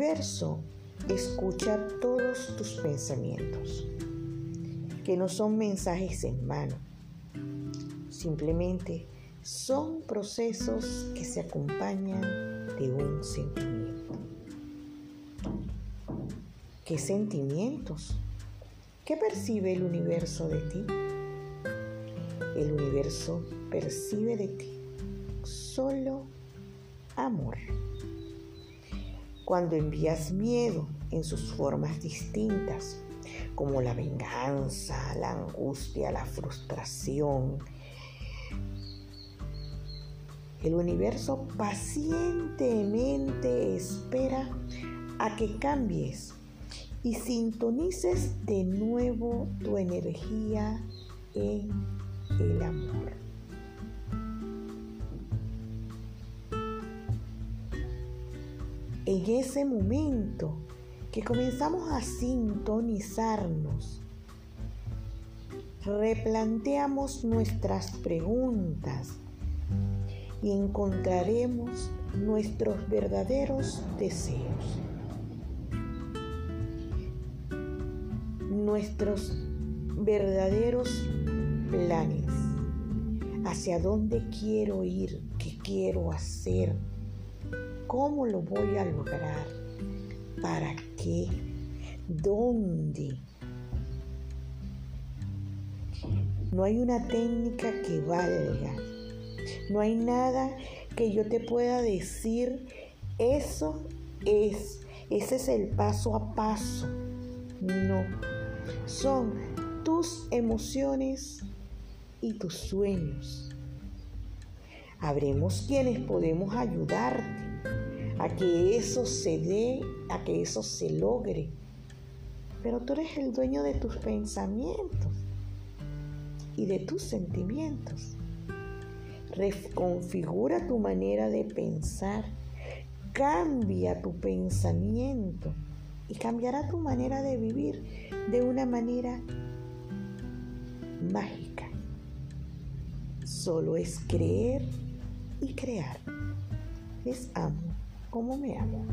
universo escucha todos tus pensamientos, que no son mensajes en vano, simplemente son procesos que se acompañan de un sentimiento. ¿Qué sentimientos? ¿Qué percibe el universo de ti? El universo percibe de ti solo Cuando envías miedo en sus formas distintas, como la venganza, la angustia, la frustración, el universo pacientemente espera a que cambies y sintonices de nuevo tu energía En ese momento que comenzamos a sintonizarnos, replanteamos nuestras preguntas y encontraremos nuestros verdaderos deseos, nuestros verdaderos planes, hacia dónde quiero ir, qué quiero hacer, cómo lo voy a lograr, para qué, dónde. No hay una técnica que valga no hay nada que yo te pueda decir, eso es, ese es el paso a paso. No, son tus emociones y tus sueños. Habremos quienes podemos ayudarte a que eso se dé, a que eso se logre. Pero tú eres el dueño de tus pensamientos y de tus sentimientos. Reconfigura tu manera de pensar. Cambia tu pensamiento y cambiará tu manera de vivir de una manera mágica. Solo es creer y crear. Les amo como me amo.